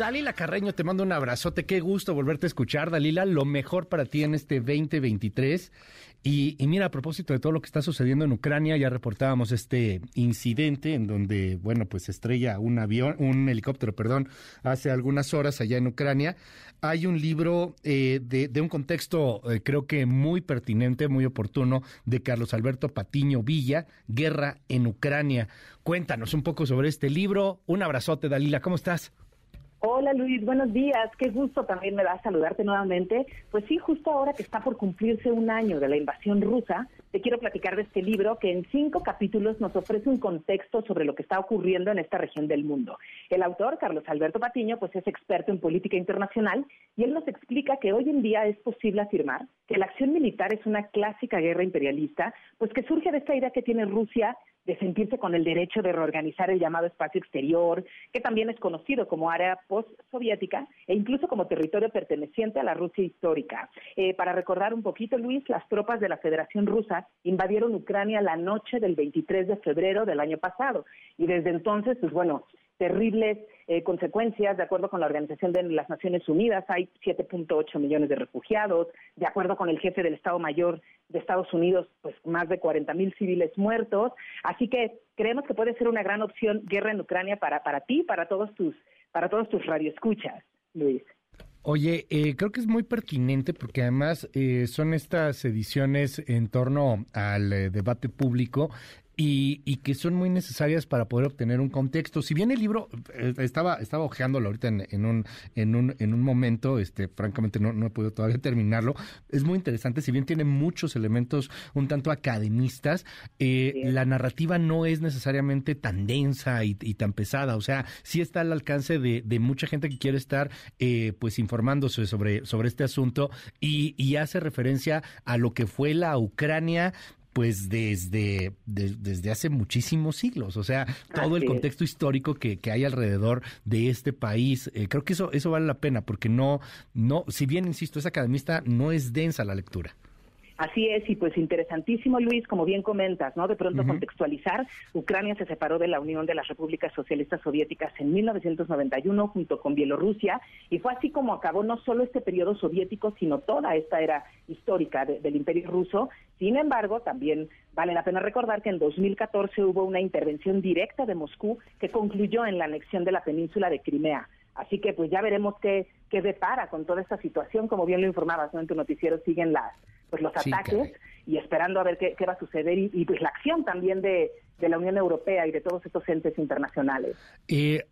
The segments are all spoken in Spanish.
Dalila Carreño, te mando un abrazote. Qué gusto volverte a escuchar, Dalila. Lo mejor para ti en este 2023. Y, mira, a propósito de todo lo que está sucediendo en Ucrania, ya reportábamos este incidente en donde, bueno, pues estrella un avión, un helicóptero, perdón, hace algunas horas allá en Ucrania. Hay un libro eh, de, un contexto, eh, creo que muy pertinente, muy oportuno, de Carlos Alberto Patiño Villa, Guerra en Ucrania. Cuéntanos un poco sobre este libro. Un abrazote, Dalila, ¿cómo estás? Hola Luis, buenos días. Qué gusto también me da saludarte nuevamente. Pues sí, justo ahora que está por cumplirse un año de la invasión rusa, te quiero platicar de este libro que en cinco capítulos nos ofrece un contexto sobre lo que está ocurriendo en esta región del mundo. El autor, Carlos Alberto Patiño, pues es experto en política internacional y él nos explica que hoy en día es posible afirmar que la acción militar es una clásica guerra imperialista, pues que surge de esta idea que tiene Rusia de sentirse con el derecho de reorganizar el llamado espacio exterior, que también es conocido como área post-soviética e incluso como territorio perteneciente a la Rusia histórica. Eh, para recordar un poquito, Luis, las tropas de la Federación Rusa invadieron Ucrania la noche del 23 de febrero del año pasado y desde entonces, pues bueno, terribles eh, consecuencias. De acuerdo con la Organización de las Naciones Unidas, hay 7.8 millones de refugiados. De acuerdo con el jefe del Estado Mayor de Estados Unidos, pues más de 40 mil civiles muertos. Así que creemos que puede ser una gran opción guerra en Ucrania para, para ti, para todos tus, para todos tus radioescuchas, Luis. Oye, eh, creo que es muy pertinente porque además eh, son estas ediciones en torno al debate público y, que son muy necesarias para poder obtener un contexto. Si bien el libro, eh, estaba, estaba ojeándolo ahorita en, un, en, un, en un momento, este, francamente no, no he podido todavía terminarlo, es muy interesante, si bien tiene muchos elementos un tanto academistas, eh, la narrativa no es necesariamente tan densa y, tan pesada, o sea, sí está al alcance de, de mucha gente que quiere estar eh, pues informándose sobre, sobre este asunto y, y hace referencia a lo que fue la Ucrania pues desde, desde hace muchísimos siglos, o sea, todo el contexto histórico que, que, hay alrededor de este país. Eh, creo que eso, eso vale la pena, porque no, no, si bien, insisto, es academista, no es densa la lectura. Así es, y pues interesantísimo, Luis, como bien comentas, ¿no? De pronto contextualizar, Ucrania se separó de la Unión de las Repúblicas Socialistas Soviéticas en 1991 junto con Bielorrusia, y fue así como acabó no solo este periodo soviético, sino toda esta era histórica del Imperio ruso. Sin embargo, también vale la pena recordar que en 2014 hubo una intervención directa de Moscú que concluyó en la anexión de la península de Crimea. Así que pues ya veremos qué, qué depara con toda esta situación, como bien lo informabas ¿no? en tu noticiero, siguen las pues los ataques y esperando a ver qué, va a suceder y, pues la acción también de, la Unión Europea y de todos estos entes internacionales. Eh,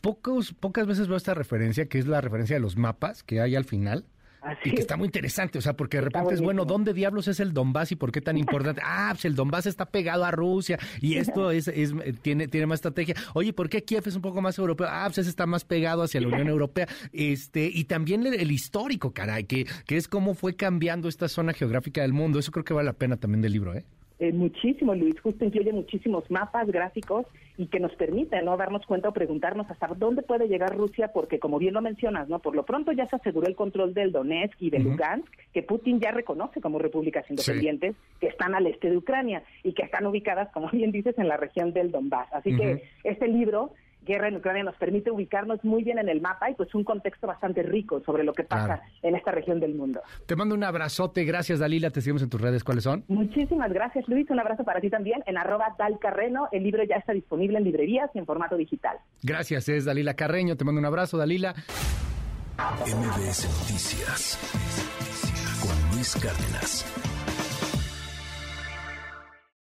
pocos, pocas veces veo esta referencia, que es la referencia de los mapas que hay al final y que está muy interesante, o sea, porque de repente es, bueno, ¿dónde diablos es el Donbass y por qué tan importante? ah, pues el Donbass está pegado a Rusia y esto es, es tiene, tiene más estrategia. Oye, ¿por qué Kiev es un poco más europeo? Ah, pues ese está más pegado hacia la Unión Europea. Este, y también el, histórico, caray, que, que es cómo fue cambiando esta zona geográfica del mundo. Eso creo que vale la pena también del libro, ¿eh? Eh, muchísimo, Luis, justo incluye muchísimos mapas gráficos y que nos permite no darnos cuenta o preguntarnos hasta dónde puede llegar Rusia, porque como bien lo mencionas, no por lo pronto ya se aseguró el control del Donetsk y de Lugansk, que Putin ya reconoce como repúblicas independientes que están al este de Ucrania y que están ubicadas, como bien dices, en la región del Donbass. Así que este libro guerra en Ucrania nos permite ubicarnos muy bien en el mapa y pues un contexto bastante rico sobre lo que pasa en esta región del mundo. Te mando un abrazote, gracias Dalila, te seguimos en tus redes, ¿cuáles son? Muchísimas gracias Luis, un abrazo para ti también en arroba dalcarreno, el libro ya está disponible en librerías y en formato digital. Gracias, es Dalila Carreño, te mando un abrazo Dalila. MBS Noticias con Luis Cárdenas.